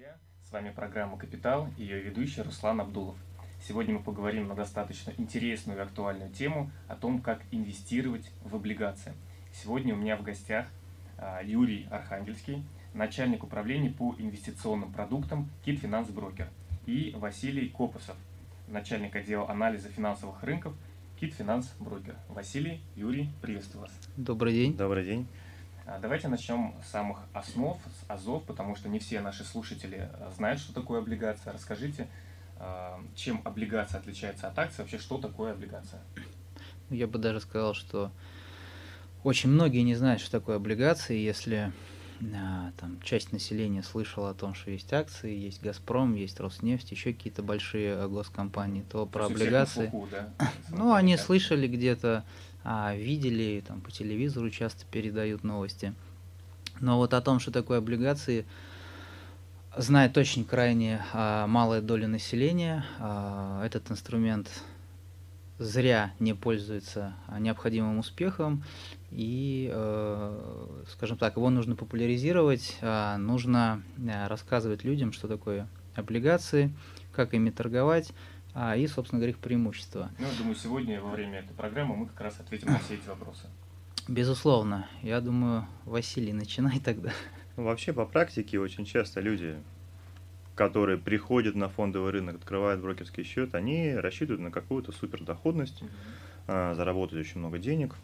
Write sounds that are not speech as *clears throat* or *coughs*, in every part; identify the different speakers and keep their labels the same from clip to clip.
Speaker 1: друзья! С вами программа «Капитал» и ее ведущий Руслан Абдулов. Сегодня мы поговорим на достаточно интересную и актуальную тему о том, как инвестировать в облигации. Сегодня у меня в гостях а, Юрий Архангельский, начальник управления по инвестиционным продуктам КИТ Финанс Брокер, и Василий Копосов, начальник отдела анализа финансовых рынков КИТ Финанс Брокер. Василий, Юрий, приветствую вас.
Speaker 2: Добрый день.
Speaker 3: Добрый день.
Speaker 1: А, давайте начнем с самых основ, с АЗОВ, потому что не все наши слушатели а, знают, что такое облигация. Расскажите, а, чем облигация отличается от акции, вообще что такое облигация?
Speaker 2: Ну, я бы даже сказал, что очень многие не знают, что такое облигации, если там часть населения слышала о том, что есть акции, есть Газпром, есть Роснефть, еще какие-то большие госкомпании, то, то про облигации. Фуку, да? *laughs* ну, они слышали где-то а, видели, там по телевизору часто передают новости. Но вот о том, что такое облигации, знает очень крайне а, малая доля населения. А, этот инструмент зря не пользуется необходимым успехом, и, э, скажем так, его нужно популяризировать, а, нужно а, рассказывать людям, что такое облигации, как ими торговать, а, и, собственно говоря, их преимущества.
Speaker 1: Ну, я думаю, сегодня во время этой программы мы как раз ответим на все эти вопросы.
Speaker 2: Безусловно. Я думаю, Василий, начинай тогда.
Speaker 3: Вообще, по практике очень часто люди, которые приходят на фондовый рынок, открывают брокерский счет, они рассчитывают на какую-то супердоходность, mm-hmm. заработать очень много денег.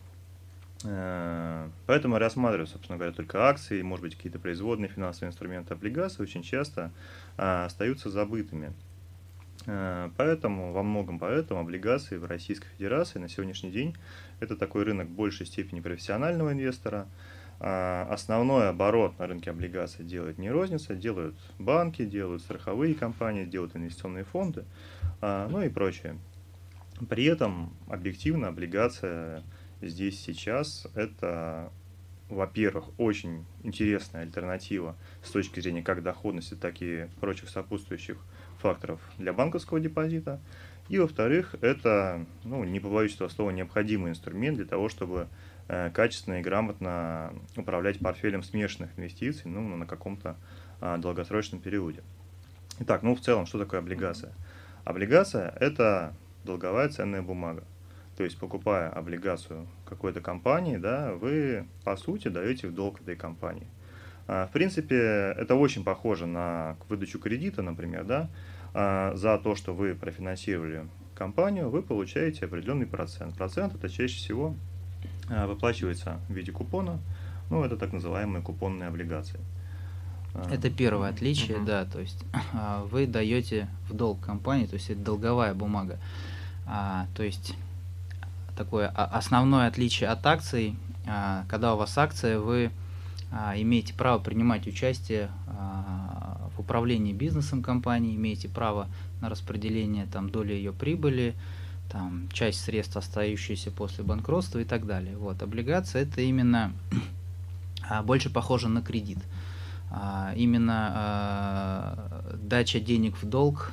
Speaker 3: Э, поэтому рассматривают, собственно говоря, только акции, может быть, какие-то производные финансовые инструменты, облигации очень часто а, остаются забытыми. Э, поэтому, во многом поэтому, облигации в Российской Федерации на сегодняшний день это такой рынок в большей степени профессионального инвестора. А, основной оборот на рынке облигаций делает не розница, делают банки, делают страховые компании, делают инвестиционные фонды, а, ну и прочее. При этом объективно облигация здесь сейчас это, во-первых, очень интересная альтернатива с точки зрения как доходности, так и прочих сопутствующих факторов для банковского депозита. И, во-вторых, это, ну, не побоюсь этого слова, необходимый инструмент для того, чтобы э, качественно и грамотно управлять портфелем смешанных инвестиций ну, на каком-то э, долгосрочном периоде. Итак, ну в целом, что такое облигация? Облигация – это долговая ценная бумага. То есть, покупая облигацию какой-то компании, да, вы, по сути, даете в долг этой компании. А, в принципе, это очень похоже на выдачу кредита, например, да, а, за то, что вы профинансировали компанию, вы получаете определенный процент. Процент это чаще всего а, выплачивается в виде купона, ну, это так называемые купонные облигации.
Speaker 2: Это первое отличие, uh-huh. да, то есть вы даете в долг компании, то есть это долговая бумага. А, то есть такое основное отличие от акций, а, когда у вас акция, вы а, имеете право принимать участие а, управлении бизнесом компании, имеете право на распределение там, доли ее прибыли, там, часть средств, остающиеся после банкротства и так далее. Вот, облигация это именно *clears throat* а, больше похоже на кредит. Именно дача денег в долг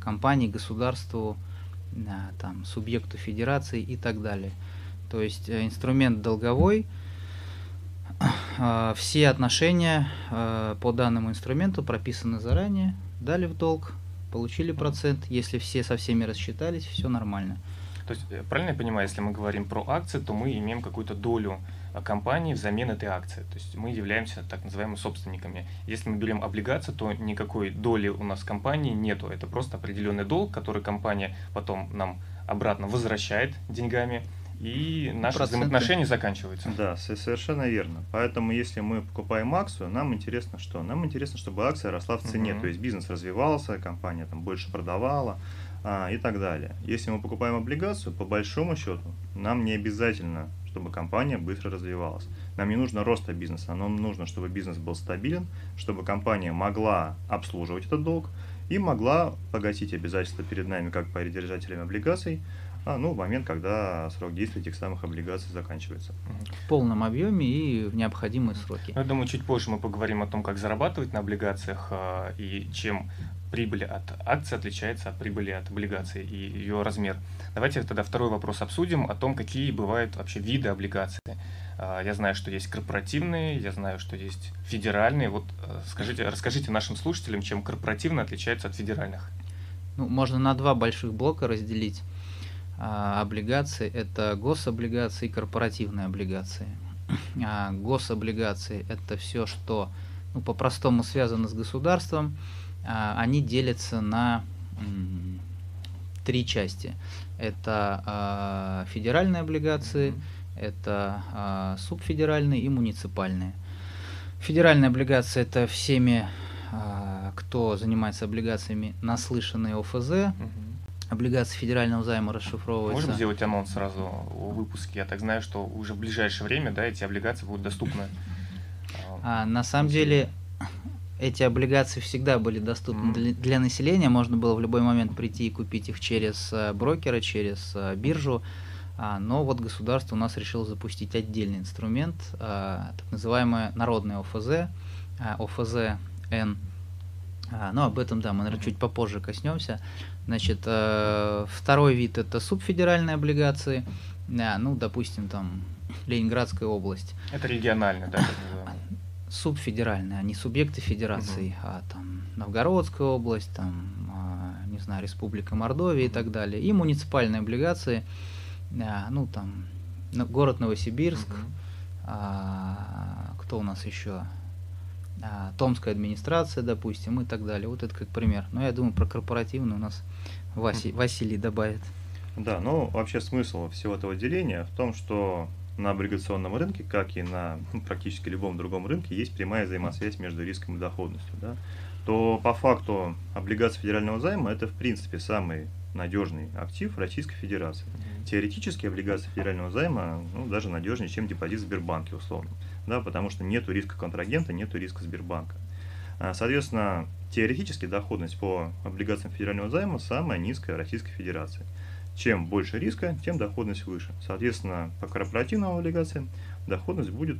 Speaker 2: компании, государству, там, субъекту федерации и так далее. То есть э, инструмент долговой – а, все отношения а, по данному инструменту прописаны заранее, дали в долг, получили процент. Если все со всеми рассчитались, все нормально.
Speaker 1: То есть, э, правильно я понимаю, если мы говорим про акции, то мы имеем какую-то долю а, компании взамен этой акции. То есть мы являемся так называемыми собственниками. Если мы берем облигации, то никакой доли у нас в компании нету. Это просто определенный долг, который компания потом нам обратно возвращает деньгами и наши Проценты. взаимоотношения заканчиваются.
Speaker 3: Да, совершенно верно. Поэтому, если мы покупаем акцию, нам интересно что? Нам интересно, чтобы акция росла в цене, угу. то есть бизнес развивался, компания там больше продавала а, и так далее. Если мы покупаем облигацию, по большому счету, нам не обязательно, чтобы компания быстро развивалась. Нам не нужно роста бизнеса, нам нужно, чтобы бизнес был стабилен, чтобы компания могла обслуживать этот долг и могла погасить обязательства перед нами, как по держателями облигаций, а, ну, в момент, когда срок действия этих самых облигаций заканчивается.
Speaker 2: В полном объеме и в необходимые сроки.
Speaker 1: Ну, я думаю, чуть позже мы поговорим о том, как зарабатывать на облигациях а, и чем прибыль от акций отличается от прибыли от облигаций и ее размер. Давайте тогда второй вопрос обсудим о том, какие бывают вообще виды облигаций. А, я знаю, что есть корпоративные, я знаю, что есть федеральные. Вот э, скажите, расскажите нашим слушателям, чем корпоративные отличаются от федеральных.
Speaker 2: Ну, можно на два больших блока разделить а, облигации. Это гособлигации и корпоративные облигации. А, гособлигации – это все, что ну, по-простому связано с государством. А, они делятся на м, три части. Это а, федеральные облигации, mm-hmm это а, субфедеральные и муниципальные. Федеральные облигации это всеми, а, кто занимается облигациями, наслышанные ОФЗ. Угу. Облигации федерального займа расшифровываются.
Speaker 1: Можем сделать анонс сразу о выпуске? Я так знаю, что уже в ближайшее время да, эти облигации будут доступны.
Speaker 2: А, на самом деле эти облигации всегда были доступны mm-hmm. для, для населения. Можно было в любой момент прийти и купить их через э, брокера, через э, биржу. А, но вот государство у нас решило запустить отдельный инструмент, а, так называемое народное ОФЗ, а, ОФЗ-Н. Но об этом, да, мы, наверное, чуть попозже коснемся. Значит, э, второй вид это субфедеральные облигации. Ну, допустим, там Ленинградская область.
Speaker 1: Это региональные, да?
Speaker 2: Субфедеральные, они субъекты федерации, угу. а там Новгородская область, там, не знаю, Республика Мордовия и так далее. И муниципальные облигации – а, ну там город Новосибирск, угу. а, кто у нас еще? А, Томская администрация, допустим, и так далее. Вот это как пример. Но я думаю, про корпоративный у нас Васи. Василий добавит.
Speaker 3: Да, ну вообще смысл всего этого деления в том, что на облигационном рынке, как и на ну, практически любом другом рынке, есть прямая взаимосвязь между риском и доходностью. Да? То по факту облигация федерального займа это в принципе самый надежный актив Российской Федерации. Теоретически облигации федерального займа ну, даже надежнее, чем депозит в Сбербанке условно, да, потому что нет риска контрагента, нет риска Сбербанка. А, соответственно, теоретически доходность по облигациям федерального займа самая низкая в Российской Федерации. Чем больше риска, тем доходность выше. Соответственно, по корпоративным облигациям доходность будет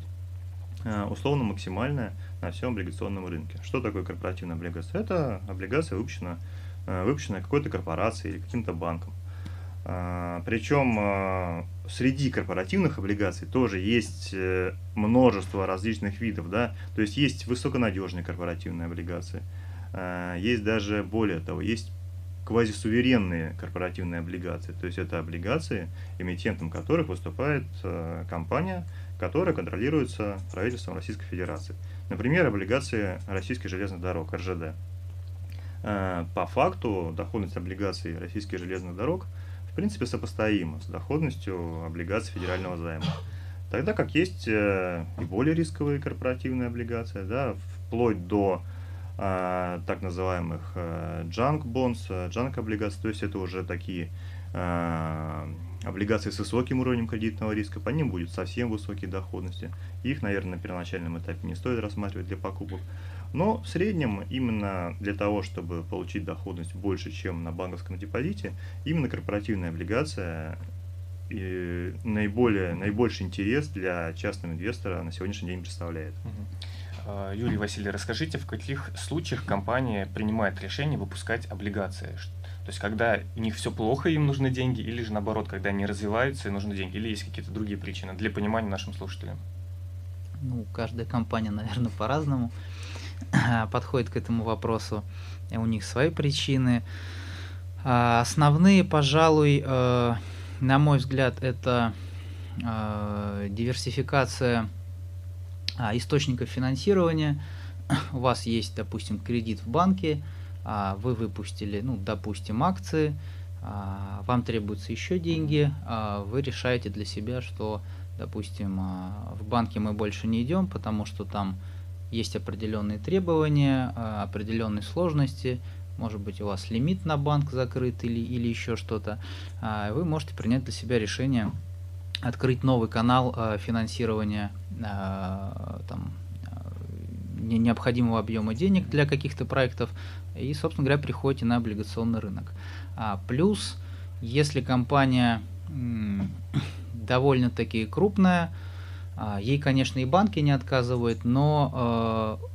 Speaker 3: а, условно максимальная на всем облигационном рынке. Что такое корпоративная облигация? Это облигация выпущена Э, выпущенная какой-то корпорацией или каким-то банком. А, Причем среди корпоративных облигаций тоже есть э, множество различных видов, да, то есть есть высоконадежные корпоративные облигации, есть даже более того, есть квазисуверенные корпоративные облигации, то есть это облигации, эмитентом которых выступает э, компания, которая контролируется правительством Российской Федерации. Например, облигации Российских железных дорог, РЖД. Э, по факту доходность облигаций российских железных дорог в принципе сопоставима с доходностью облигаций федерального займа. Тогда как есть э, и более рисковые корпоративные облигации, да, вплоть до а, так называемых а, junk bonds, junk облигаций, то есть это уже такие а, облигации с высоким уровнем кредитного риска, по ним будет совсем высокие доходности. Их, наверное, на первоначальном этапе не стоит рассматривать для покупок. Но в среднем именно для того, чтобы получить доходность больше, чем на банковском депозите, именно корпоративная облигация и наиболее, наибольший интерес для частного инвестора на сегодняшний день представляет.
Speaker 1: А, Юрий Василий, расскажите, в каких случаях компания принимает решение выпускать облигации? То есть, когда у них все плохо, им нужны деньги, или же наоборот, когда они развиваются и нужны деньги, или есть какие-то другие причины для понимания нашим слушателям?
Speaker 2: Ну, каждая компания, наверное, по-разному. подходит к этому вопросу. У них свои причины. А, основные, пожалуй, э, на мой взгляд, это э, диверсификация источников финансирования. *clears throat* У вас есть, допустим, кредит в банке, а, вы выпустили, ну, допустим, акции, вам требуются еще деньги, вы решаете для себя, что, допустим, в банке мы больше не идем, потому что там есть определенные требования, а, определенные сложности, может быть у вас лимит на банк закрыт или, или еще что-то, а, вы можете принять для себя решение открыть новый канал а, финансирования там, необходимого объема денег для каких-то проектов и, собственно говоря, приходите на облигационный рынок. Плюс, если компания довольно-таки крупная, а, ей, конечно, и банки не отказывают, но э,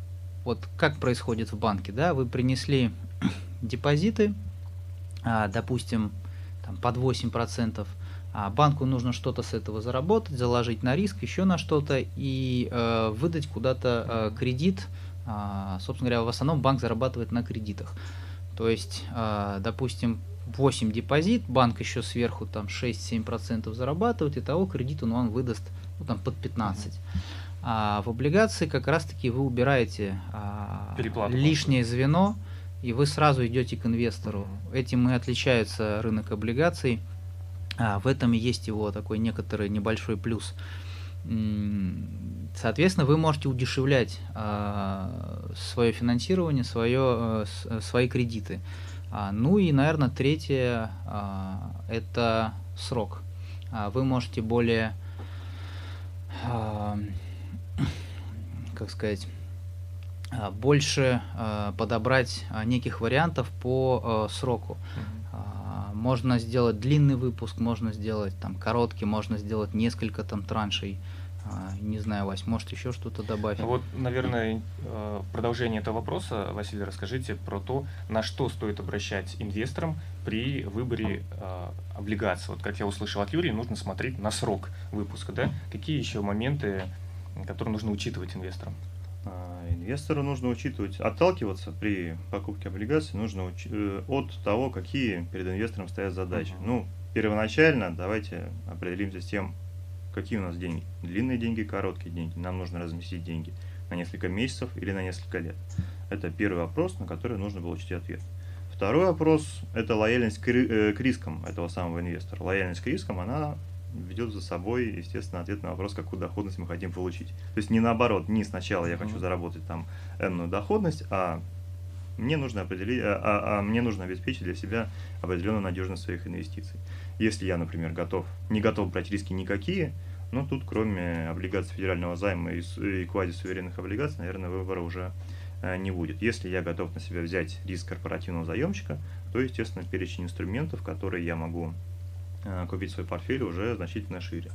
Speaker 2: вот как происходит в банке, да, вы принесли *coughs* депозиты, а, допустим, там, под 8%, А банку нужно что-то с этого заработать, заложить на риск, еще на что-то и э, выдать куда-то э, кредит. Э, собственно говоря, в основном банк зарабатывает на кредитах. То есть, э, допустим, 8 депозит, банк еще сверху там 6-7% зарабатывает, и того кредит он вам выдаст ну, там, под 15%. А в облигации как раз-таки вы убираете а, лишнее звено, и вы сразу идете к инвестору. Этим и отличается рынок облигаций. А, в этом и есть его такой некоторый небольшой плюс. Соответственно, вы можете удешевлять а, свое финансирование, свое, а, свои кредиты. А, ну и, наверное, третье а, это срок. А, вы можете более а, как сказать, больше а, подобрать неких вариантов по сроку. Можно сделать длинный выпуск, можно сделать там короткий, можно сделать несколько там траншей. Не знаю, Вась, может еще что-то добавить?
Speaker 1: Вот, наверное, в продолжение этого вопроса, Василий, расскажите про то, на что стоит обращать инвесторам при выборе облигаций. Вот как я услышал от Юрия, нужно смотреть на срок выпуска, да? Какие еще моменты которые нужно учитывать инвесторам?
Speaker 3: А, инвестору нужно учитывать, отталкиваться при покупке облигаций нужно уч- э, от того, какие перед инвестором стоят задачи. Uh-huh. Ну, первоначально давайте определимся с тем, какие у нас деньги. Длинные деньги, короткие деньги. Нам нужно разместить деньги на несколько месяцев или на несколько лет. Это первый вопрос, на который нужно получить ответ. Второй вопрос – это лояльность к, э, к рискам этого самого инвестора. Лояльность к рискам, она ведет за собой, естественно, ответ на вопрос, какую доходность мы хотим получить. То есть не наоборот, не сначала я хочу заработать там энную доходность, а мне нужно определить, а, а, а мне нужно обеспечить для себя определенную надежность своих инвестиций. Если я, например, готов, не готов брать риски никакие, ну тут кроме облигаций федерального займа и, и квазисуверенных облигаций, наверное, выбора уже э, не будет. Если я готов на себя взять риск корпоративного заемщика, то, естественно, перечень инструментов, которые я могу купить свой портфель уже значительно шире.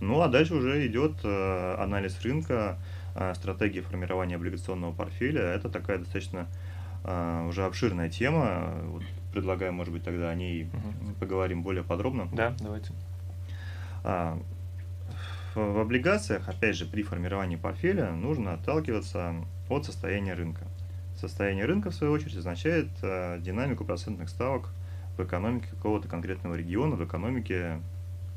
Speaker 3: Ну а дальше уже идет э, анализ рынка, э, стратегии формирования облигационного портфеля. Это такая достаточно уже обширная тема. Вот предлагаю, может быть, тогда о ней угу. поговорим более подробно.
Speaker 1: Да, давайте.
Speaker 3: А, в облигациях, опять же, при формировании портфеля нужно отталкиваться от состояния рынка. Состояние рынка, в свою очередь, означает динамику процентных ставок в экономике какого-то конкретного региона, в экономике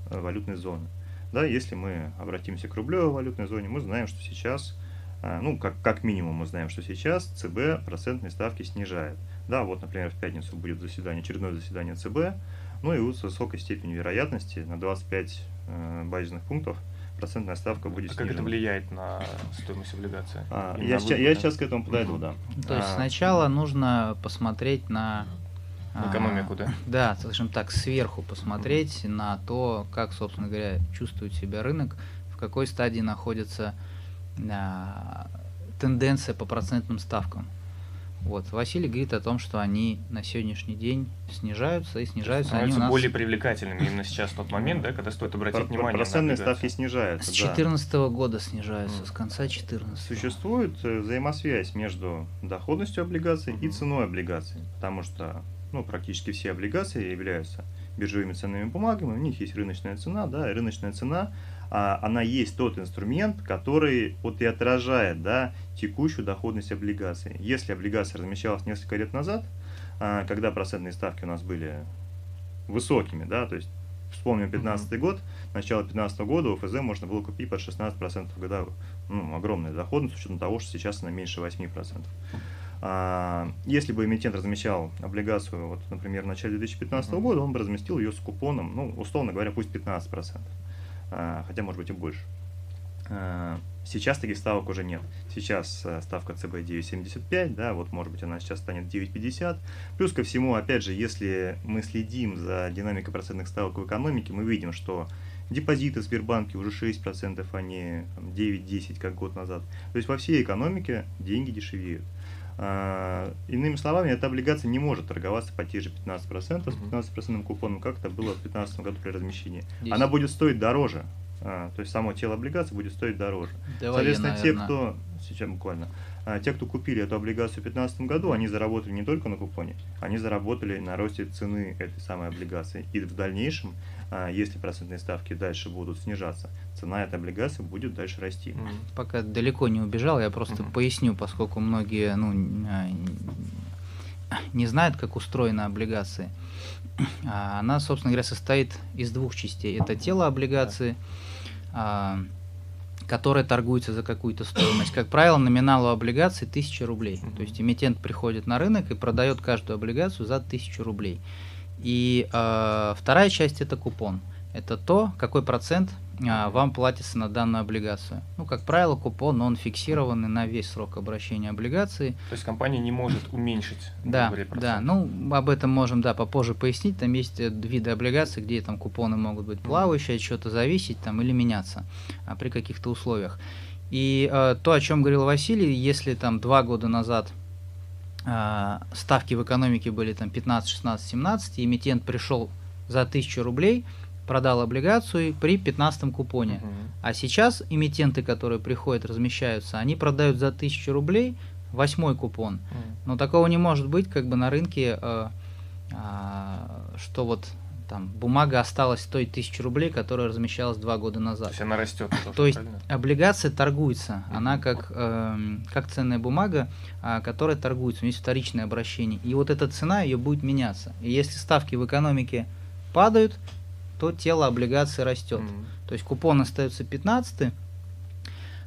Speaker 3: э, валютной зоны. Да, если мы обратимся к рублевой валютной зоне, мы знаем, что сейчас, э, ну, как, как минимум мы знаем, что сейчас ЦБ процентные ставки снижает. Да, вот, например, в пятницу будет заседание, очередное заседание ЦБ, ну и с высокой степенью вероятности на 25 э, базисных пунктов процентная ставка будет а
Speaker 1: снижена. как это влияет на стоимость облигации?
Speaker 3: А, я, сейчас, я сейчас к этому подойду, угу. да.
Speaker 2: То есть а, сначала нужно посмотреть на
Speaker 1: экономику, да?
Speaker 2: Да, скажем так, сверху посмотреть на то, как, собственно говоря, чувствует себя рынок, в какой стадии находится а, тенденция по процентным ставкам. Вот. Василий говорит о том, что они на сегодняшний день снижаются и снижаются.
Speaker 1: Они
Speaker 2: у нас...
Speaker 1: более привлекательными именно сейчас тот момент, да, когда стоит обратить внимание
Speaker 3: Процентные на ставки снижаются.
Speaker 2: С 2014 да. года снижаются, mm. с конца 2014.
Speaker 3: Существует э, взаимосвязь между доходностью облигаций mm-hmm. и ценой облигаций, потому что ну, практически все облигации являются биржевыми ценными бумагами, у них есть рыночная цена, да, и рыночная цена, а, она есть тот инструмент, который вот и отражает, да, текущую доходность облигаций. Если облигация размещалась несколько лет назад, а, когда процентные ставки у нас были высокими, да, то есть вспомним 15 mm-hmm. год, начало 15 года у ФЗ можно было купить под 16% годовых. Ну, огромная доходность, с учетом того, что сейчас она меньше 8%. А, если бы эмитент размещал облигацию, вот, например, в начале 2015 uh-huh. года, он бы разместил ее с купоном, ну, условно говоря, пусть 15%, а, хотя, может быть, и больше. А, сейчас таких ставок уже нет. Сейчас ставка ЦБ 9,75, да, вот, может быть, она сейчас станет 9,50. Плюс ко всему, опять же, если мы следим за динамикой процентных ставок в экономике, мы видим, что депозиты в Сбербанке уже 6%, а не 9-10, как год назад. То есть во всей экономике деньги дешевеют. А, иными словами, эта облигация не может торговаться по те же 15% с 15% купоном, как это было в 2015 году при размещении. 10. Она будет стоить дороже. А, то есть само тело облигации будет стоить дороже. Давай Соответственно, я, те, кто сейчас буквально. А, те, кто купили эту облигацию в 2015 году, они заработали не только на купоне, они заработали на росте цены этой самой облигации. И в дальнейшем, если процентные ставки дальше будут снижаться, цена этой облигации будет дальше расти.
Speaker 2: Пока далеко не убежал, я просто mm-hmm. поясню, поскольку многие ну, а, не знают, как устроена облигация. Она, собственно говоря, состоит из двух частей. Это тело облигации, которое торгуется за какую-то стоимость. Как правило, номинал у облигаций 1000 рублей. То есть эмитент приходит на рынок и продает каждую облигацию за 1000 рублей. И э, вторая часть это купон. Это то, какой процент а, вам платится на данную облигацию. Ну, как правило, купон, он фиксированный на весь срок обращения облигации.
Speaker 1: То есть компания не может уменьшить?
Speaker 2: Да, да. Ну, об этом можем, да, попозже пояснить. Там есть э, виды облигаций, где там купоны могут быть плавающие, от чего-то зависеть там или меняться а, при каких-то условиях. И э, то, о чем говорил Василий, если там два года назад э, ставки в экономике были там 15, 16, 17, и эмитент пришел за 1000 рублей – продал облигацию при 15 купоне. Uh-huh. А сейчас эмитенты, которые приходят, размещаются, они продают за 1000 рублей восьмой купон. Uh-huh. Но такого не может быть как бы на рынке, э, э, что вот там бумага осталась той тысячи рублей, которая размещалась два года назад. То
Speaker 1: есть она растет.
Speaker 2: Тоже, То есть правильно? облигация торгуется, она как, э, как ценная бумага, э, которая торгуется, у нее есть вторичное обращение. И вот эта цена ее будет меняться. И если ставки в экономике падают, то тело облигации растет. Mm. То есть купон остается 15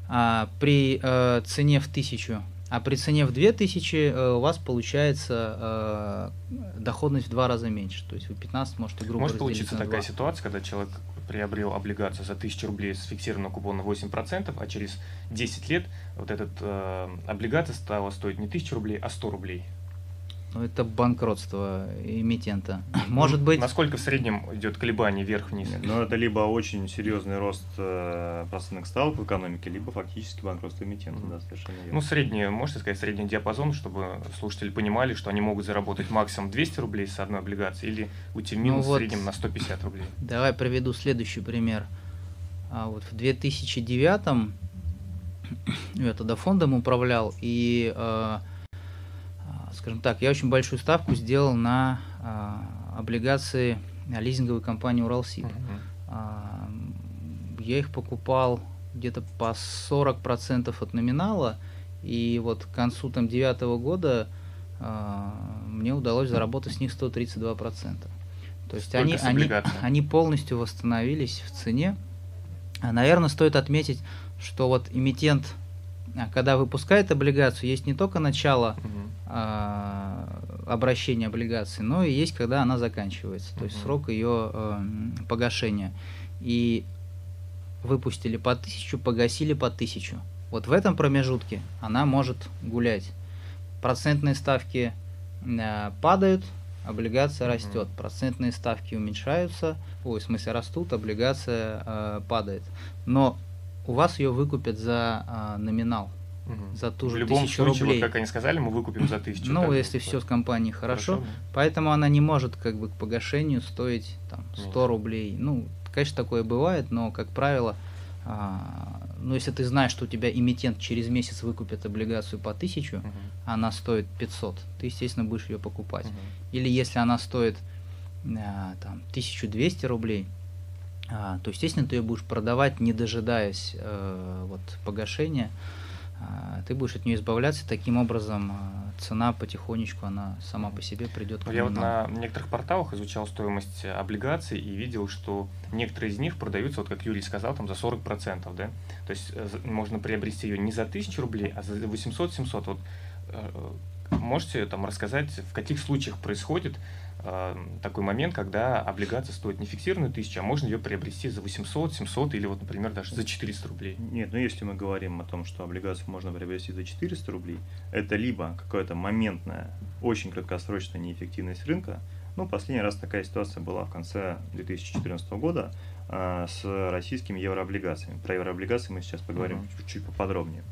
Speaker 2: а, при э, цене в 1000, а при цене в 2000 э, у вас получается э, доходность в два раза меньше. То есть вы 15 можете грубо
Speaker 1: Может получиться такая ситуация, когда человек приобрел облигацию за 1000 рублей с фиксированным купоном 8%, а через 10 лет вот эта э, облигация стала стоить не 1000 рублей, а 100 рублей.
Speaker 2: Ну, это банкротство эмитента. Может ну, быть...
Speaker 1: Насколько в среднем идет колебание вверх-вниз?
Speaker 3: Ну, это либо очень серьезный рост э, процентных ставок в экономике, либо фактически банкротство эмитента, mm-hmm. да, совершенно верно.
Speaker 1: Ну, средний, можете сказать, средний диапазон, чтобы слушатели понимали, что они могут заработать максимум 200 рублей с одной облигации или уйти в ну минус ну, вот, в среднем на 150 рублей.
Speaker 2: Давай приведу следующий пример. А вот в 2009 я тогда фондом управлял, и э, скажем так, я очень большую ставку сделал на а, облигации лизинговой компании Уралсиб. Uh-huh. А, я их покупал где-то по 40% от номинала, и вот к концу там девятого года а, мне удалось заработать с них 132%. То есть они, они, они полностью восстановились в цене. А, наверное, стоит отметить, что вот эмитент а когда выпускает облигацию, есть не только начало угу. А, обращения облигации, но и есть, когда она заканчивается, то есть срок ее а, погашения. И выпустили по тысячу, погасили по тысячу. Вот в этом промежутке она может гулять. Процентные ставки а, падают, облигация растет. Процентные ставки уменьшаются, ой, в смысле растут, облигация а, падает. Но у вас ее выкупят за а, номинал.
Speaker 1: Угу. За ту же В любом случае, рублей. вот как они сказали, мы выкупим за тысячу.
Speaker 2: Ну, если все с компанией хорошо, хорошо поэтому она не может как бы к погашению стоить там 100 Нет. рублей. Ну, конечно, такое бывает, но, как правило, а, ну, если ты знаешь, что у тебя эмитент через месяц выкупит облигацию по 1000, угу. она стоит 500, ты, естественно, будешь ее покупать. Угу. Или если она стоит а, там 1200 рублей, а, то, естественно, ты ее будешь продавать, не дожидаясь э, вот, погашения. А, ты будешь от нее избавляться, таким образом а, цена потихонечку, она сама по себе придет
Speaker 1: к Я вот на некоторых порталах изучал стоимость облигаций и видел, что некоторые из них продаются, вот как Юрий сказал, там за 40%, да? То есть э, можно приобрести ее не за 1000 рублей, а за 800-700. Вот э, можете там рассказать, в каких случаях происходит э, такой момент, когда облигация стоит не фиксированную тысячу, а можно ее приобрести за 800, 700 или вот, например, даже за 400 рублей.
Speaker 3: Нет, ну если мы говорим о том, что облигацию можно приобрести за 400 рублей, это либо какая-то моментная, очень краткосрочная неэффективность рынка, ну, последний раз такая ситуация была в конце 2014 года э, с российскими еврооблигациями. Про еврооблигации мы сейчас поговорим uh-huh. чуть-чуть поподробнее.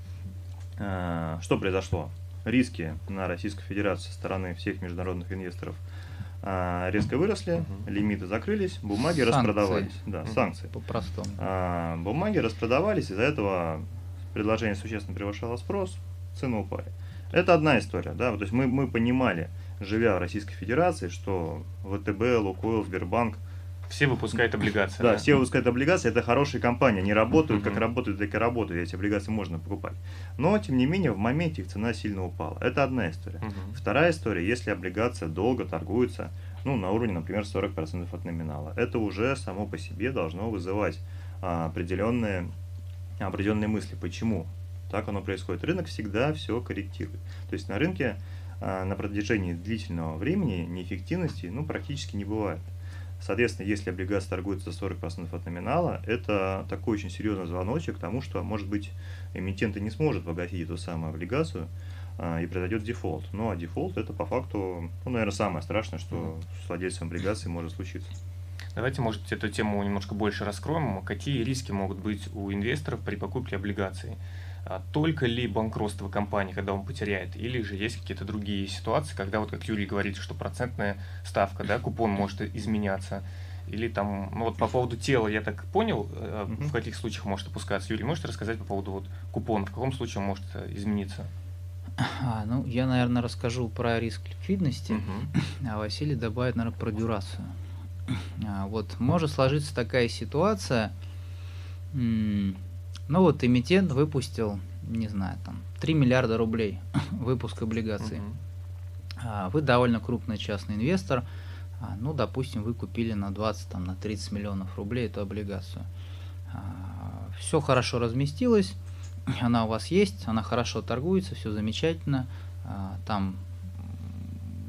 Speaker 3: Э, что произошло? Риски на Российскую Федерацию со стороны всех международных инвесторов – а, резко выросли, угу. лимиты закрылись, бумаги санкции. распродавались. Да, угу. санкции.
Speaker 2: По-простому.
Speaker 3: А, бумаги распродавались, из-за этого предложение существенно превышало спрос, цены упали. Это одна история, да, то есть мы, мы понимали, живя в Российской Федерации, что ВТБ, Лукойл, Сбербанк –
Speaker 1: все выпускают облигации.
Speaker 3: Да, да, все выпускают облигации, это хорошие компании, они работают, как работают, так и работают, эти облигации можно покупать. Но, тем не менее, в моменте их цена сильно упала. Это одна история. Вторая история, если облигация долго торгуется, ну, на уровне, например, 40% от номинала, это уже само по себе должно вызывать а, определенные, определенные мысли. Почему? Так оно происходит. Рынок всегда все корректирует. То есть на рынке а, на протяжении длительного времени неэффективности ну, практически не бывает. Соответственно, если облигация торгуется за 40% от номинала, это такой очень серьезный звоночек к тому, что, может быть, эмитент и не сможет погасить эту самую облигацию, а, и произойдет дефолт. Ну а дефолт это по факту, ну, наверное, самое страшное, что с владельцем облигации может случиться.
Speaker 1: Давайте, может, эту тему немножко больше раскроем. Какие риски могут быть у инвесторов при покупке облигаций? А только ли банкротство компании, когда он потеряет, или же есть какие-то другие ситуации, когда вот как Юрий говорит, что процентная ставка, да, купон может изменяться, или там, ну вот по поводу тела я так понял, mm-hmm. в каких случаях может опускаться. Юрий, можете рассказать по поводу вот купона, в каком случае он может э, измениться?
Speaker 2: А, ну, я, наверное, расскажу про риск ликвидности, а Василий добавит, наверное, про дюрацию. А, вот может сложиться такая ситуация, ну вот эмитент выпустил, не знаю, там 3 миллиарда рублей *laughs* выпуск облигаций. Uh-huh. Вы довольно крупный частный инвестор. А, ну, допустим, вы купили на 20, там, на 30 миллионов рублей эту облигацию. А, все хорошо разместилось, *clears throat* она у вас есть, она хорошо торгуется, все замечательно. Там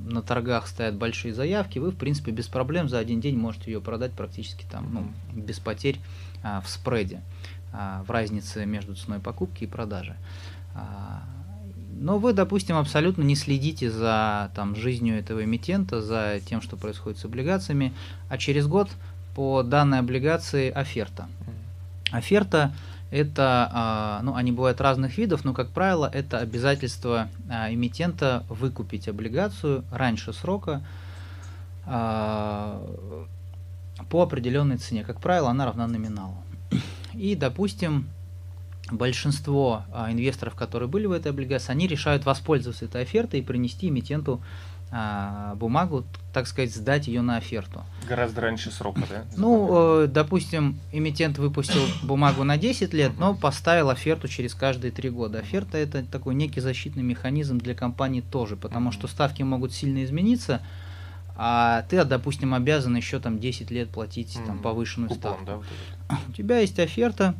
Speaker 2: на торгах стоят большие заявки, вы, в принципе, без проблем за один день можете ее продать практически там, ну, без потерь а, в спреде. А, в разнице между ценой покупки и продажи. А, но вы, допустим, абсолютно не следите за там, жизнью этого эмитента, за тем, что происходит с облигациями, а через год по данной облигации оферта. Оферта это, а, ну, они бывают разных видов, но, как правило, это обязательство эмитента выкупить облигацию раньше срока по определенной цене. Как правило, она равна номиналу. И, допустим, большинство а, инвесторов, которые были в этой облигации, они решают воспользоваться этой офертой и принести эмитенту а, бумагу, так сказать, сдать ее на оферту.
Speaker 1: Гораздо раньше срока, да?
Speaker 2: Ну, э, допустим, эмитент выпустил бумагу на 10 лет, но поставил оферту через каждые 3 года. Оферта это такой некий защитный механизм для компании тоже, потому что ставки могут сильно измениться, а ты, допустим, обязан еще там 10 лет платить там, повышенную Купон, ставку. Да, вот *laughs* У тебя есть оферта,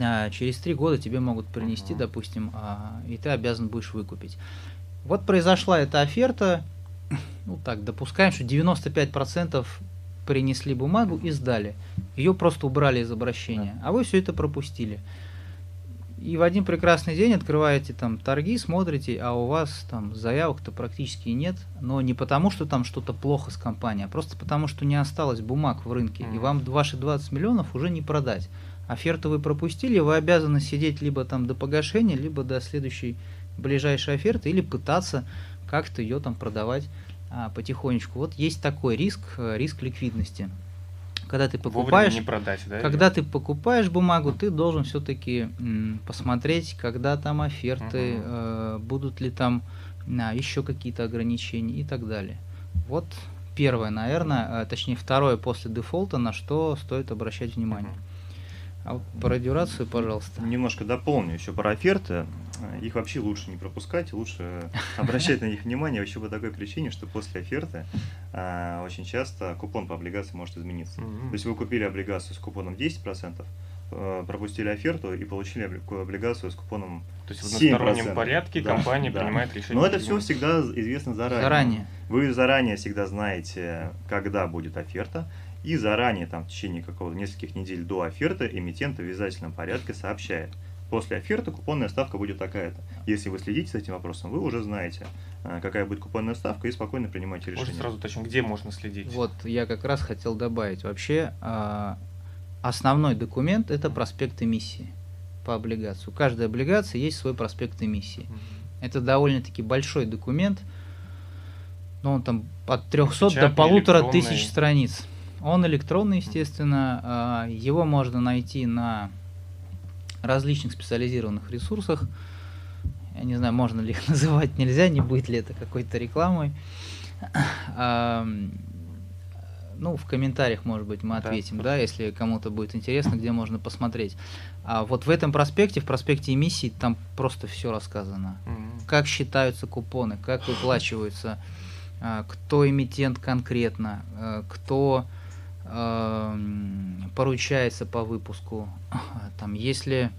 Speaker 2: а, через 3 года тебе могут принести, uh допустим, а, и ты обязан будешь выкупить. Вот произошла эта оферта, *laughs* ну так, допускаем, что 95% принесли бумагу и сдали. Ее просто убрали из обращения, а вы все это пропустили. И в один прекрасный день открываете там торги, смотрите, а у вас там заявок-то практически нет, но не потому, что там что-то плохо с компанией, а просто потому, что не осталось бумаг в рынке, mm-hmm. и вам ваши 20 миллионов уже не продать. Оферту вы пропустили, вы обязаны сидеть либо там до погашения, либо до следующей ближайшей оферты, или пытаться как-то ее там продавать а, потихонечку. Вот есть такой риск, э, риск ликвидности когда ты покупаешь,
Speaker 1: не продать, да,
Speaker 2: когда ее? ты покупаешь бумагу, ты должен все-таки посмотреть, когда там оферты, угу. э, будут ли там а, еще какие-то ограничения и так далее. Вот первое, наверное, э, точнее второе после дефолта, на что стоит обращать внимание. Угу. А про дюрацию, пожалуйста.
Speaker 3: Немножко дополню еще про оферты. Их вообще лучше не пропускать, лучше *laughs* обращать на них внимание вообще по такой причине, что после оферты а, очень часто купон по облигации может измениться. То есть вы купили облигацию с купоном 10%, э, пропустили оферту и получили облигацию с купоном
Speaker 1: То есть в одностороннем порядке да, компания да. принимает решение.
Speaker 3: Но это все всегда известно заранее. Заранее. Вы заранее всегда знаете, когда будет оферта, и заранее, там, в течение какого-то нескольких недель до оферты, эмитент в обязательном порядке сообщает. После оферты купонная ставка будет такая-то. Если вы следите с этим вопросом, вы уже знаете, а, какая будет купонная ставка, и спокойно принимаете решение.
Speaker 1: Может, сразу уточним, где можно следить?
Speaker 2: Вот, я как раз хотел добавить. Вообще, а, основной документ – это проспект эмиссии по облигации. У каждой облигации есть свой проспект эмиссии. Это довольно-таки большой документ, но он там от 300 Печатный, до полутора тысяч страниц. Он электронный, естественно. А, его можно найти на различных специализированных ресурсах. Я не знаю, можно ли их *laughs* называть, нельзя, не будет ли это какой-то рекламой. Ну, в комментариях, может быть, мы ответим, да, да если кому-то будет интересно, где можно посмотреть. А вот в этом проспекте, в проспекте эмиссий, там просто все рассказано. Mm-hmm. Как считаются купоны, как выплачиваются, а, кто эмитент конкретно, а, кто поручается по выпуску, там, если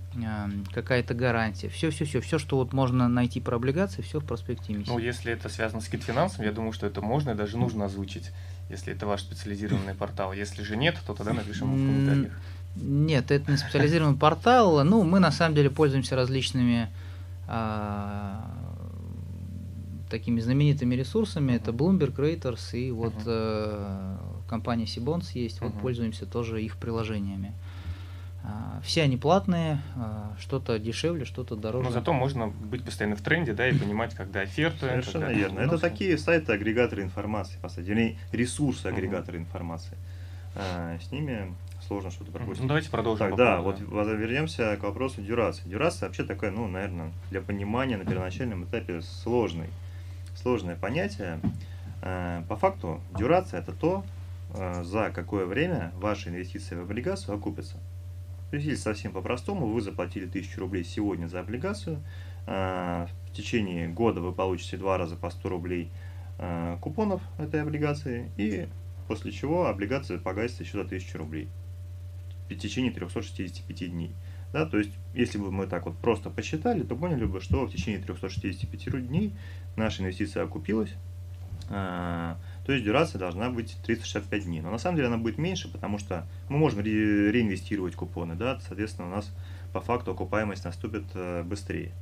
Speaker 2: какая-то гарантия, все-все-все, все, что вот можно найти про облигации, все в проспекте эмиссии.
Speaker 1: Ну, если это связано с китфинансом, я думаю, что это можно и даже нужно озвучить, если это ваш специализированный портал. Если же нет, то тогда напишем в комментариях.
Speaker 2: Нет, это не специализированный портал. Ну, мы на самом деле пользуемся различными а, такими знаменитыми ресурсами. Это Bloomberg, Reuters и вот компания Sibons есть. Вот пользуемся тоже их приложениями. А, все они платные, а, что-то дешевле, что-то дороже.
Speaker 1: Но зато можно быть постоянно в тренде, да, и понимать, когда оферты.
Speaker 3: Совершенно когда верно. Это такие сайты агрегаторы информации, по сути, или ресурсы агрегаторы uh-huh. информации. А, с ними сложно что-то пропустить.
Speaker 1: Ну, давайте продолжим.
Speaker 3: Так, да, вот вернемся к вопросу дюрации. Дюрация вообще такая, ну, наверное, для понимания на первоначальном этапе сложный сложное понятие. По факту, дюрация – это то, за какое время ваши инвестиции в облигацию окупятся. То есть, если совсем по-простому, вы заплатили 1000 рублей сегодня за облигацию, э, в течение года вы получите два раза по 100 рублей купонов этой облигации, и после чего облигация погасится еще до 1000 рублей в течение 365 дней. Да, то есть, если бы мы так вот просто посчитали, то поняли бы, что в течение 365 дней наша инвестиция окупилась, то есть дюрация должна быть 365 дней. Но на самом деле она будет меньше, потому что мы можем ре реинвестировать купоны, да, соответственно, у нас по факту окупаемость наступит э, быстрее.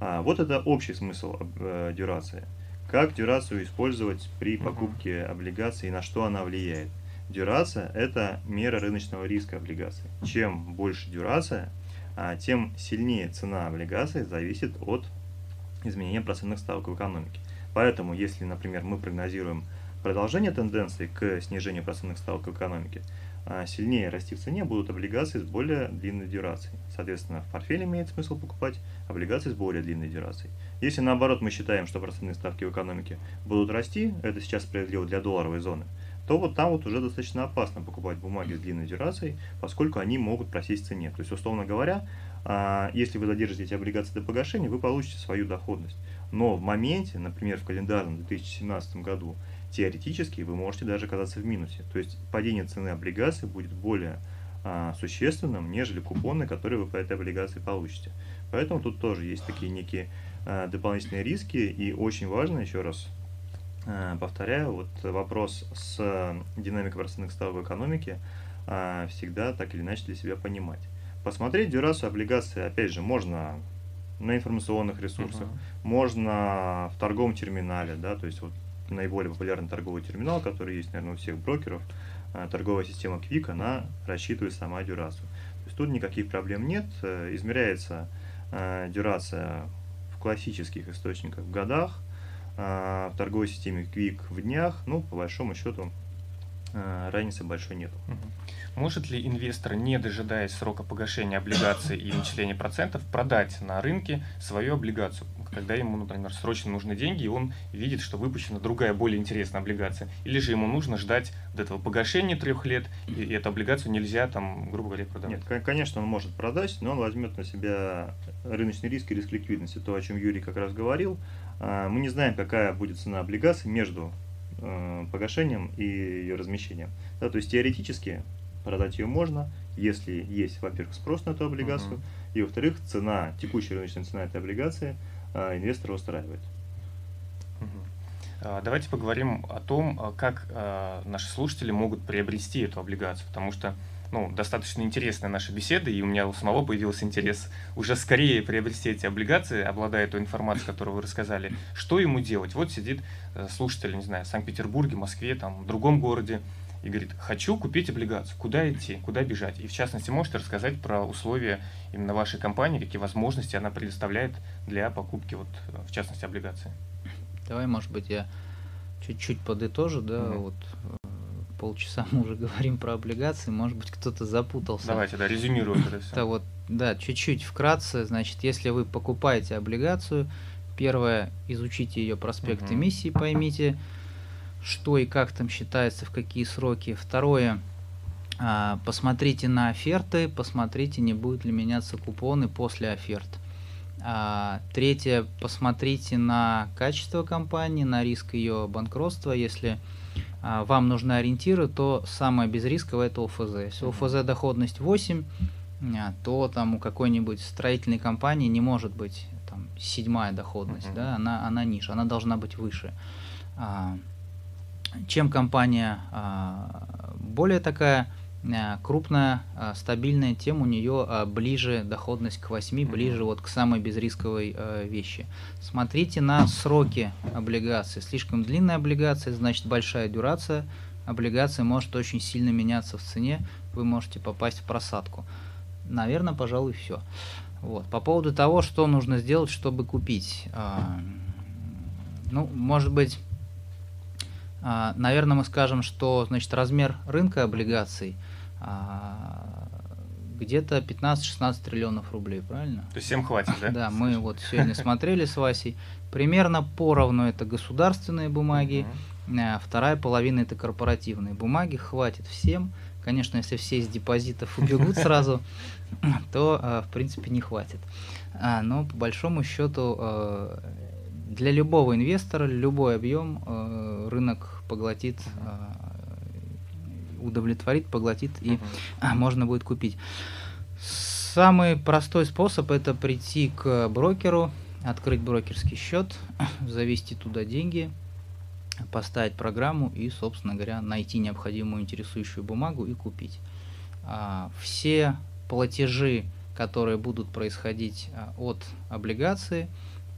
Speaker 3: А, вот это общий смысл э, дюрации. Как дюрацию использовать при покупке облигаций и на что она влияет? Дюрация – это мера рыночного риска облигаций. Чем больше дюрация, а, тем сильнее цена облигаций зависит от изменения процентных ставок в экономике. Поэтому, если, например, мы прогнозируем продолжение тенденции к снижению процентных ставок в экономике, а, сильнее расти в цене будут облигации с более длинной дюрацией. Соответственно, в портфеле имеет смысл покупать облигации с более длинной дюрацией. Если наоборот мы считаем, что процентные ставки в экономике будут расти, это сейчас справедливо для долларовой зоны, то вот там вот уже достаточно опасно покупать бумаги с длинной дюрацией, поскольку они могут просесть в цене. То есть, условно говоря, а, если вы задержите эти облигации до погашения, вы получите свою доходность. Но в моменте, например, в календарном 2017 году, теоретически вы можете даже оказаться в минусе. То есть падение цены облигаций будет более а, существенным, нежели купоны, которые вы по этой облигации получите. Поэтому тут тоже есть такие некие а, дополнительные риски. И очень важно, еще раз Э, повторяю, вот вопрос с динамикой процентных ставок в экономике э, всегда так или иначе для себя понимать. Посмотреть дюрацию облигаций, опять же, можно на информационных ресурсах, uh-huh. можно в торговом терминале, да, то есть вот наиболее популярный торговый терминал, который есть, наверное, у всех брокеров, э, торговая система Quick, она рассчитывает сама дюрацию. То есть тут никаких проблем нет, измеряется дюрация в классических источниках в годах, а, в торговой системе Quick в днях, ну, по большому счету, а, разницы большой нету.
Speaker 1: Может ли инвестор, не дожидаясь срока погашения облигаций и начисления процентов, продать на рынке свою облигацию, когда ему, например, срочно нужны деньги, и он видит, что выпущена другая, более интересная облигация? Или же ему нужно ждать до этого погашения трех лет, и эту облигацию нельзя, там, грубо говоря, продавать?
Speaker 3: Нет, конечно, он может продать, но он возьмет на себя рыночный риск и риск ликвидности, то, о чем Юрий как раз говорил. А, мы не знаем, какая будет цена облигации между э, погашением и ее размещением. Да, то есть теоретически продать ее можно, если есть, во-первых, спрос на эту облигацию, uh-huh. и, во-вторых, цена, текущая рыночная цена этой облигации а, инвестора устраивает.
Speaker 1: Uh-huh. Давайте поговорим о том, как наши слушатели могут приобрести эту облигацию, потому что ну, достаточно интересная наша беседа, и у меня у самого появился интерес уже скорее приобрести эти облигации, обладая той информацией, которую вы рассказали. Что ему делать? Вот сидит э, слушатель, не знаю, в Санкт-Петербурге, Москве, там, в другом городе, и говорит, хочу купить облигацию, куда идти, куда бежать. И в частности, можете рассказать про условия именно вашей компании, какие возможности она предоставляет для покупки, вот, в частности, облигаций.
Speaker 2: Давай, может быть, я чуть-чуть подытожу, да, угу. вот полчаса мы уже говорим про облигации, может быть, кто-то запутался.
Speaker 1: Давайте, да, резюмируем это все.
Speaker 2: Да, вот да, чуть-чуть вкратце, значит, если вы покупаете облигацию, первое, изучите ее проспект
Speaker 1: Мгм.
Speaker 2: эмиссии, поймите, что и как там считается, в какие сроки. Второе, а, посмотрите на оферты, посмотрите, не будут ли меняться купоны после оферт. А, Третье, посмотрите на качество компании, на риск ее банкротства. Если вам нужны ориентиры, то самое безрисковое это ОФЗ. Если. ОФЗ доходность 8, а, то там у какой-нибудь строительной компании не может быть там седьмая доходность,
Speaker 1: Мгм.
Speaker 2: да, она, она ниже, она должна быть выше. А, Чем компания а, более такая а, крупная, а, стабильная, тем у нее а, ближе доходность к 8,
Speaker 1: Мгм.
Speaker 2: ближе вот к самой безрисковой вещи. Смотрите на сроки облигаций. Слишком длинная облигация, значит большая дюрация. Облигация может очень сильно меняться в цене, вы можете попасть в просадку. Наверное, пожалуй, все. Вот. По поводу того, что нужно сделать, чтобы купить. Ну, может быть, наверное, мы скажем, что значит, размер рынка облигаций где-то 15-16 триллионов рублей, правильно?
Speaker 1: То есть всем хватит, да? *laughs*
Speaker 2: Да, мы вот сегодня смотрели с Васей. Примерно поровну это государственные бумаги, а вторая половина это корпоративные бумаги. Хватит всем. Конечно, если все из депозитов убегут *laughs* сразу, то, а, в принципе, не хватит. А, Но по большому счету для любого инвестора любой объем рынок поглотит, удовлетворит, поглотит и а, можно будет купить. Самый простой способ это прийти к брокеру, открыть брокерский счет, *clears throat* завести туда деньги, поставить программу и, собственно говоря, найти необходимую интересующую бумагу и купить. А, Все платежи, которые будут происходить а, от облигации,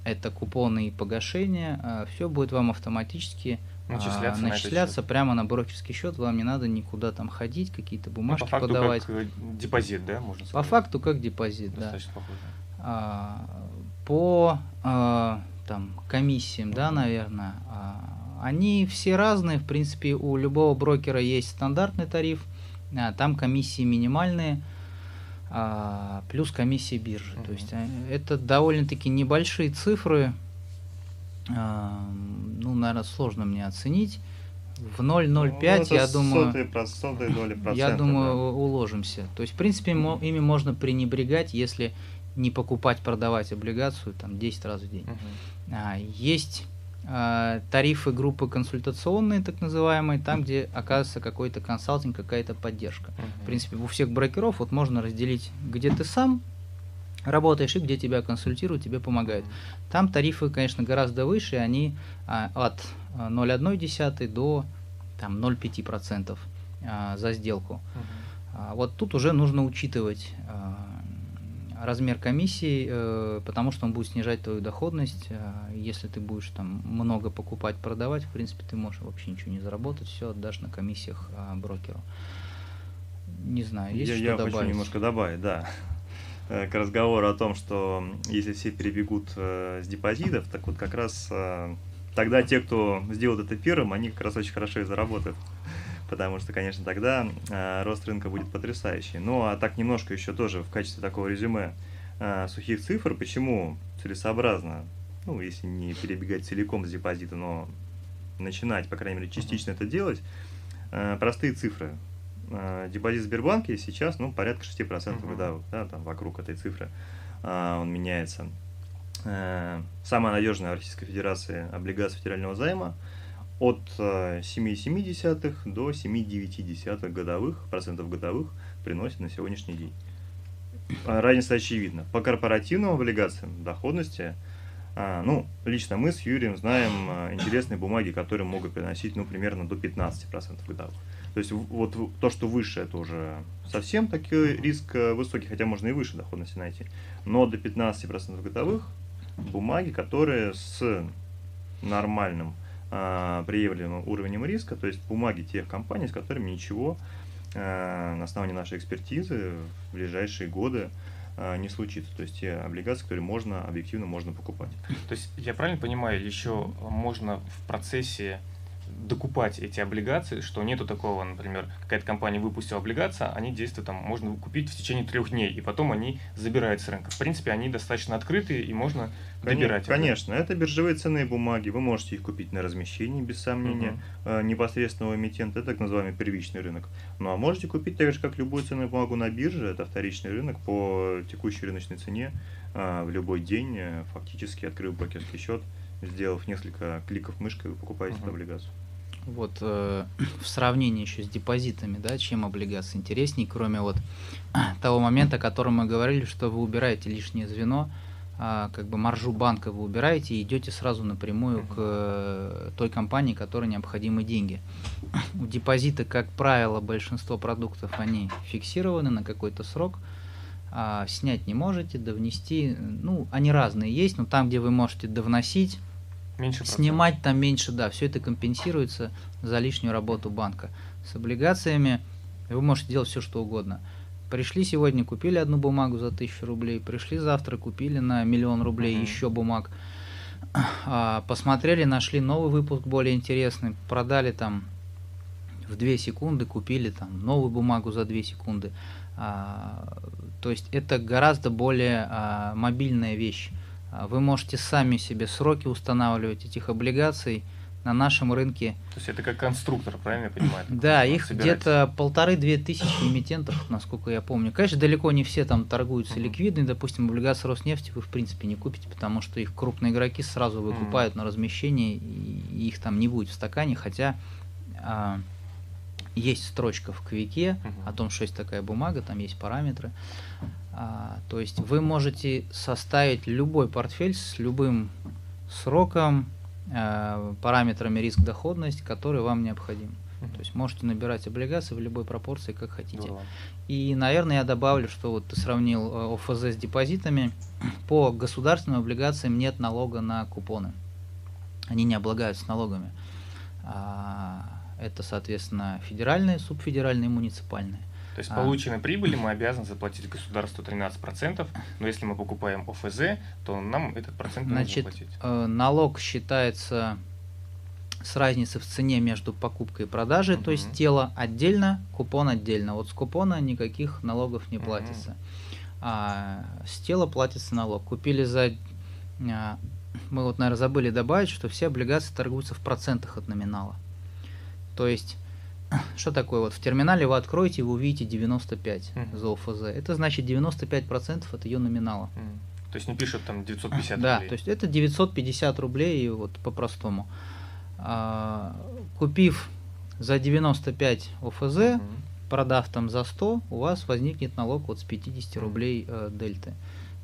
Speaker 2: это купоны и погашения, все будет вам автоматически а,
Speaker 1: Начисляться на этот
Speaker 2: начисляться
Speaker 1: счет.
Speaker 2: прямо на брокерский счет, вам не надо никуда там ходить, какие-то
Speaker 1: Ну,
Speaker 2: бумажки
Speaker 1: по факту
Speaker 2: подавать.
Speaker 1: как э, депозит, да, можно сказать?
Speaker 2: По факту как депозит, да.
Speaker 1: Достаточно похоже.
Speaker 2: А, По а, там комиссиям, да,
Speaker 1: Мгм.
Speaker 2: наверное, а, они все разные. В принципе, у любого брокера есть стандартный тариф, а, там комиссии минимальные, а, плюс комиссия биржи. То
Speaker 1: Мгм.
Speaker 2: есть а, это довольно-таки небольшие цифры. Ну, наверное, сложно мне оценить. В 0,05,
Speaker 3: Ну,
Speaker 2: я
Speaker 3: это
Speaker 2: думаю...
Speaker 3: Сотые, доли *laughs* процента.
Speaker 2: Я думаю,
Speaker 3: да.
Speaker 2: уложимся. То есть, в принципе, мо- ими можно пренебрегать, если не покупать, продавать облигацию там 10 раз в день.
Speaker 1: Мгм.
Speaker 2: А, есть а, тарифы группы консультационные, так называемые, там, где оказывается какой-то консалтинг, какая-то поддержка.
Speaker 1: Мгм.
Speaker 2: В принципе, у всех брокеров вот можно разделить, где ты сам работаешь и где тебя консультируют, тебе помогают. Там тарифы, конечно, гораздо выше, они а, от а, 0,1 до там, 0,5% а, за сделку. А, Вот тут уже нужно учитывать а, размер комиссии, э, потому что он будет снижать твою доходность. А, Если ты будешь там много покупать, продавать, в принципе, ты можешь вообще ничего не заработать, все отдашь на комиссиях а, брокеру. Не знаю, есть
Speaker 3: я,
Speaker 2: что
Speaker 3: я
Speaker 2: добавить?
Speaker 3: хочу немножко добавить, да. Э, К разговору о том, что если все перебегут э, с депозитов, так вот как раз э, тогда те, кто сделает это первым, они как раз очень хорошо и заработают. *laughs* Потому что, конечно, тогда рост рынка будет потрясающий. Ну, а так немножко еще тоже в качестве такого резюме сухих цифр, почему целесообразно, ну, если не перебегать целиком с депозита, но начинать, по крайней мере, частично это делать, простые цифры. Э, Депозит в Сбербанке сейчас, ну, порядка 6%
Speaker 1: Мгм.
Speaker 3: годовых, да, там вокруг этой цифры а, он меняется. Э, Самая надежная в Российской Федерации облигация федерального займа от э, 7,7 до 7,9 годовых, процентов годовых приносит на сегодняшний день. А, Разница очевидна. По корпоративным облигациям доходности, а, ну, лично мы с Юрием знаем интересные бумаги, которые могут приносить, ну, примерно до 15% годовых. То есть вот то, что выше, это уже совсем такой риск э, высокий, хотя можно и выше доходности найти. Но до 15% годовых бумаги, которые с нормальным а, приемлемым уровнем риска, то есть бумаги тех компаний, с которыми ничего а, на основании нашей экспертизы в ближайшие годы а, не случится. То есть те облигации, которые можно объективно можно покупать.
Speaker 1: То есть я правильно понимаю, еще можно в процессе докупать эти облигации, что нету такого, например, какая-то компания выпустила облигации, они действуют там, можно купить в течение трех дней, и потом они забирают с рынка. В принципе, они достаточно открытые, и можно добирать.
Speaker 3: Конечно, это биржевые ценные бумаги, вы можете их купить на размещении, без сомнения, угу. непосредственного эмитента, это так называемый первичный рынок. Ну а можете купить так же, как любую ценную бумагу на бирже, это вторичный рынок по текущей рыночной цене э, в любой день, э, фактически открыв брокерский счет, сделав несколько кликов мышкой, вы покупаете uh-huh. эту облигацию.
Speaker 2: Вот э, *clears throat* в сравнении еще с депозитами, да, чем облигации интереснее, кроме вот *clears throat* того момента, о котором мы говорили, что вы убираете лишнее звено, э, как бы маржу банка вы убираете и идете сразу напрямую к э, той компании, которой необходимы деньги. *clears throat* У депозита, как правило, большинство продуктов, они фиксированы на какой-то срок, а снять не можете, довнести, ну, они разные есть, но там, где вы можете довносить, Меньше Снимать там меньше, да, все это компенсируется за лишнюю работу банка. С облигациями вы можете делать все, что угодно. Пришли сегодня, купили одну бумагу за тысячу рублей, пришли завтра, купили на миллион рублей uh-huh. еще бумаг, а, посмотрели, нашли новый выпуск более интересный, продали там в 2 секунды, купили там новую бумагу за 2 секунды. А, то есть это гораздо более а, мобильная вещь. А, вы можете сами себе сроки устанавливать этих облигаций на нашем рынке.
Speaker 1: То есть это как конструктор, правильно я понимаю?
Speaker 2: Да, их где-то полторы-две тысячи эмитентов, насколько я помню. Конечно, далеко не все там торгуются uh-huh. ликвидные. Допустим, облигации Роснефти вы в принципе не купите, потому что их крупные игроки сразу выкупают на размещение, и их там не будет в стакане, хотя а, есть строчка в квике о том, что есть такая бумага, там есть параметры. А, то есть вы можете составить любой портфель с любым сроком, а, параметрами риск-доходность, который вам необходим. Uh-huh. То есть можете набирать облигации в любой пропорции, как хотите. Uh-huh. И, наверное, я добавлю, что вот ты сравнил э, ОФЗ с депозитами. *clears throat* По государственным облигациям нет налога на купоны. Они не облагаются налогами. А, это, соответственно, федеральные, субфедеральные, муниципальные.
Speaker 1: То есть а. полученной прибыли мы обязаны заплатить государству 13%, но если мы покупаем ОФЗ, то нам этот процент
Speaker 2: Значит,
Speaker 1: нужно платить.
Speaker 2: Э, налог считается с разницей в цене между покупкой и продажей, uh-huh. то есть тело отдельно, купон отдельно. Вот с купона никаких налогов не платится. Uh-huh. А с тела платится налог. Купили за... А, мы вот, наверное, забыли добавить, что все облигации торгуются в процентах от номинала. То есть, *clears throat* что такое? Вот в терминале вы откроете, вы увидите 95 mm. за ОФЗ. Это значит 95% от ее номинала. Mm.
Speaker 1: То есть не пишут там 950
Speaker 2: да,
Speaker 1: рублей?
Speaker 2: Да, то есть это 950 рублей вот по-простому. А, купив за 95 ОФЗ, mm. продав там за 100, у вас возникнет налог вот с 50 рублей э, дельты.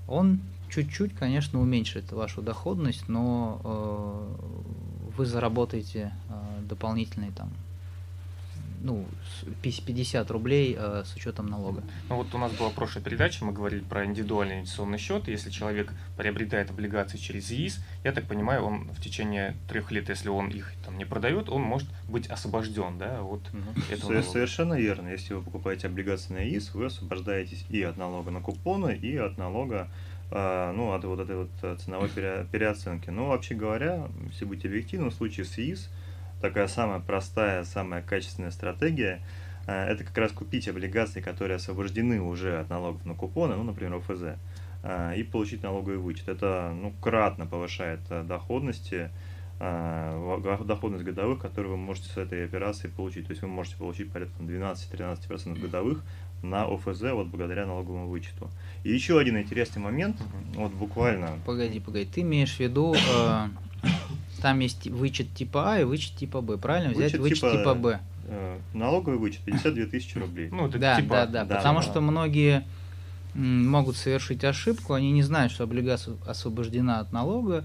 Speaker 2: Он чуть-чуть, конечно, уменьшит вашу доходность, но э, вы заработаете э, дополнительные там ну, 50 рублей э, с учетом налога.
Speaker 1: Ну вот у нас была прошлая передача, мы говорили про индивидуальный инвестиционный счет. Если человек приобретает облигации через ЕИС, я так понимаю, он в течение трех лет, если он их там не продает, он может быть освобожден, да, от угу. этого налога.
Speaker 3: Совершенно верно. Если вы покупаете облигации на ЕИС, вы освобождаетесь и от налога на купоны, и от налога ну, от вот этой вот э, ценовой переоценки. Но вообще говоря, если быть объективным, в случае с ИИС, такая самая простая, самая качественная стратегия э, это как раз купить облигации, которые освобождены уже от налогов на купоны, ну, например, ОФЗ, э, и получить налоговый вычет. Это ну, кратно повышает э, доходности, доходность годовых, которую вы можете с этой операции получить. То есть вы можете получить порядка 12-13% годовых на ОФЗ вот благодаря налоговому вычету. И еще один интересный момент, вот буквально...
Speaker 2: Погоди, погоди, ты имеешь в виду там есть вычет типа А и вычет типа Б. Правильно взять вычет, типа, типа Б?
Speaker 3: Э, налоговый вычет 52 тысячи рублей.
Speaker 2: Ну, это да, типа, да, да, да. Потому да. что многие могут совершить ошибку, они не знают, что облигация освобождена от налога,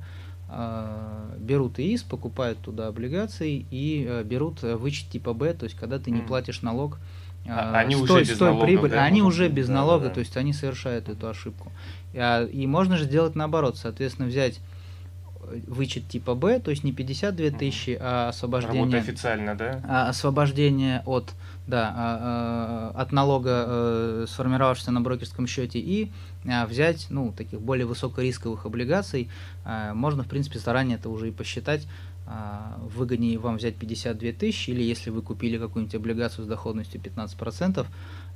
Speaker 2: э, берут ИИС, покупают туда облигации и э, берут вычет типа Б, то есть когда ты не платишь налог
Speaker 1: а, они уже без налога,
Speaker 2: прибыль, да? они уже без да, налога, да, да. то есть они совершают эту ошибку. И можно же сделать наоборот, соответственно, взять вычет типа Б, то есть не 52 тысячи, а освобождение... Работа
Speaker 1: официально, да?
Speaker 2: А освобождение от, да, а, а, от налога, э, сформировавшегося на брокерском счете, и а, взять, ну, таких более высокорисковых облигаций. Можно, в принципе, заранее это уже и посчитать, а, выгоднее вам взять 52 тысячи, или если вы купили какую-нибудь облигацию с доходностью 15%,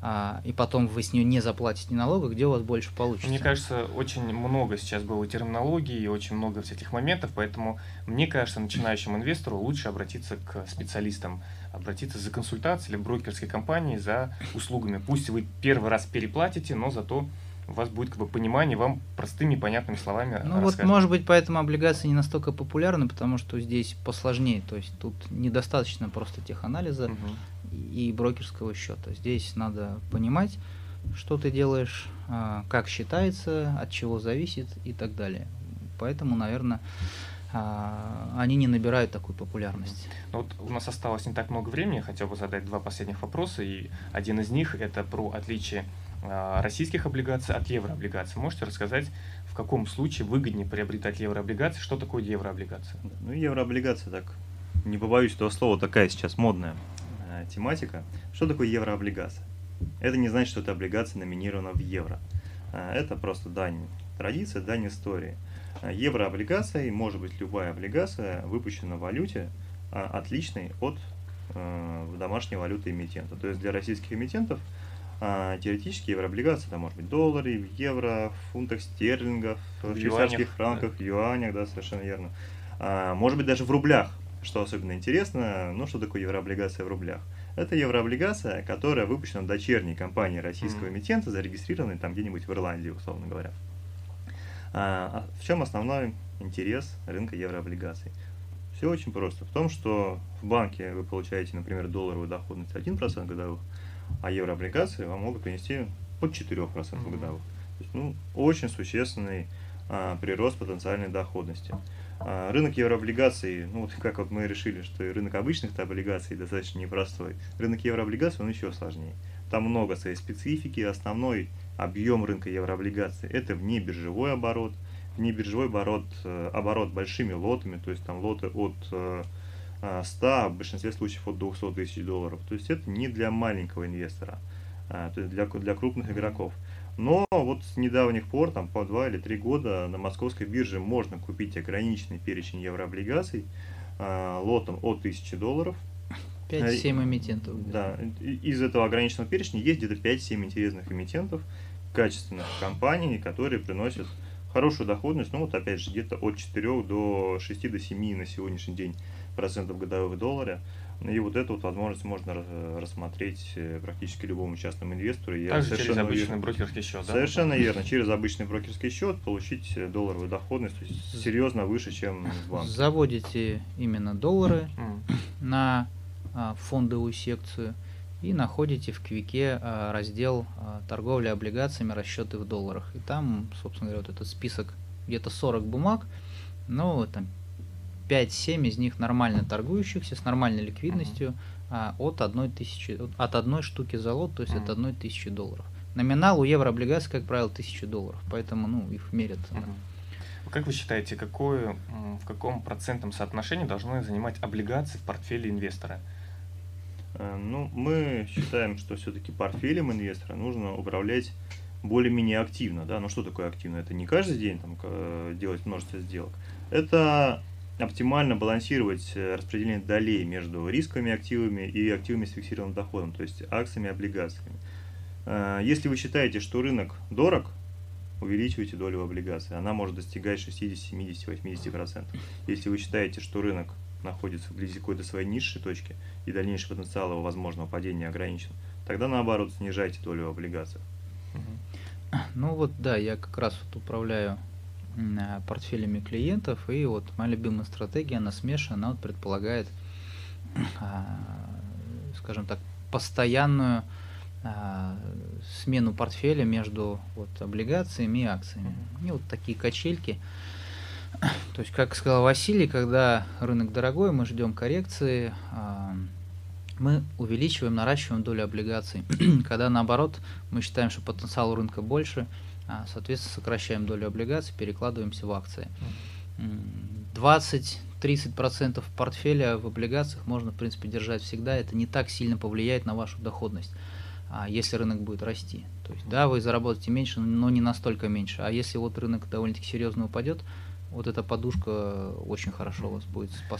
Speaker 2: а, и потом вы с нее не заплатите налога, где у вас больше получится?
Speaker 1: Мне кажется, очень много сейчас было терминологии и очень много всяких моментов, поэтому мне кажется, начинающему инвестору лучше обратиться к специалистам, обратиться за консультацией или брокерской компании за услугами. Пусть вы первый раз переплатите, но зато у вас будет как бы понимание, вам простыми понятными словами
Speaker 2: Ну вот, может быть, поэтому облигации не настолько популярны, потому что здесь посложнее, то есть тут недостаточно просто теханализа угу. и брокерского счета. Здесь надо понимать, что ты делаешь, а, как считается, от чего зависит и так далее. Поэтому, наверное, а, они не набирают такую популярность.
Speaker 1: Ну вот у нас осталось не так много времени, хотел бы задать два последних вопроса, и один из них это про отличие российских облигаций от еврооблигаций. Можете рассказать, в каком случае выгоднее приобретать еврооблигации? Что такое еврооблигация?
Speaker 3: Ну, еврооблигация, так, не побоюсь этого слова, такая сейчас модная э, тематика. Что такое еврооблигация? Это не значит, что эта облигация номинирована в евро. Э, это просто дань традиции, дань истории. Э, еврооблигация, может быть любая облигация, выпущена в валюте, э, отличной от э, домашней валюты эмитента. То есть для российских эмитентов – а, теоретически еврооблигации, это может быть доллары, евро, фунтах стерлингов, в швейцарских франках, да. юанях, да, совершенно верно. А, может быть даже в рублях, что особенно интересно, ну что такое еврооблигация в рублях? Это еврооблигация, которая выпущена дочерней компанией российского mm-hmm. эмитента, зарегистрированной там где-нибудь в Ирландии, условно говоря. А, а в чем основной интерес рынка еврооблигаций? Все очень просто. В том, что в банке вы получаете, например, долларовую доходность 1% годовых, а еврооблигации вам могут принести под 4% mm-hmm. годовых. То есть, ну, очень существенный а, прирост потенциальной доходности. А, рынок еврооблигаций, ну вот как вот мы решили, что и рынок обычных облигаций достаточно непростой, рынок еврооблигаций он еще сложнее. Там много своей специфики, основной объем рынка еврооблигаций это внебиржевой оборот, внебиржевой оборот, э, оборот большими лотами, то есть там лоты от э, 100, а в большинстве случаев от 200 тысяч долларов. То есть это не для маленького инвестора, а, то есть для, для крупных игроков. Но вот с недавних пор, там по 2 или 3 года на московской бирже можно купить ограниченный перечень еврооблигаций а, лотом от 1000 долларов.
Speaker 2: 5-7 эмитентов.
Speaker 3: Да, из этого ограниченного перечня есть где-то 5-7 интересных эмитентов, качественных компаний, которые приносят хорошую доходность, ну вот опять же где-то от 4 до 6 до 7 на сегодняшний день процентов годовых в долларе. И вот эту вот возможность можно рассмотреть э, практически любому частному инвестору.
Speaker 1: Я Также через обычный уверен, брокерский счет,
Speaker 3: да? Совершенно верно. Через обычный брокерский счет получить э, долларовую доходность, то есть серьезно выше, чем в банке.
Speaker 2: Заводите именно доллары на а, фондовую секцию и находите в Квике а, раздел а, торговля облигациями, расчеты в долларах. И там, собственно говоря, вот этот список где-то 40 бумаг, ну, там 5-7 из них нормально торгующихся, с нормальной ликвидностью, а, от, одной тысячи, от одной штуки за лот, то есть от одной тысячи долларов. Номинал у еврооблигаций, как правило, 1000 долларов, поэтому ну, их мерят.
Speaker 1: Как вы считаете, какое, в каком процентном соотношении должны занимать облигации в портфеле инвестора?
Speaker 3: Э, ну, мы считаем, что все-таки портфелем инвестора нужно управлять более-менее активно. Да? Но что такое активно? Это не каждый день там, делать множество сделок. Это оптимально балансировать э, распределение долей между рисковыми активами и активами с фиксированным доходом, то есть акциями и облигациями. Э, если вы считаете, что рынок дорог, увеличивайте долю в облигации. Она может достигать 60, 70, 80%. Если вы считаете, что рынок находится вблизи какой-то своей низшей точки и дальнейший потенциал его возможного падения ограничен, тогда наоборот снижайте долю в облигациях.
Speaker 2: Ну вот да, я как раз вот управляю портфелями клиентов. И вот моя любимая стратегия, она смешана, она вот предполагает, *clears throat* а, скажем так, постоянную а, смену портфеля между вот, облигациями и акциями. И вот такие качельки. *clears throat* То есть, как сказал Василий, когда рынок дорогой, мы ждем коррекции, а, мы увеличиваем, наращиваем долю облигаций. *clears throat* когда наоборот, мы считаем, что потенциал рынка больше – соответственно, сокращаем долю облигаций, перекладываемся в акции. 20-30% портфеля в облигациях можно, в принципе, держать всегда. Это не так сильно повлияет на вашу доходность, а, если рынок будет расти. То есть, да, вы заработаете меньше, но не настолько меньше. А если вот рынок довольно-таки серьезно упадет, вот эта подушка очень хорошо вас будет спасать.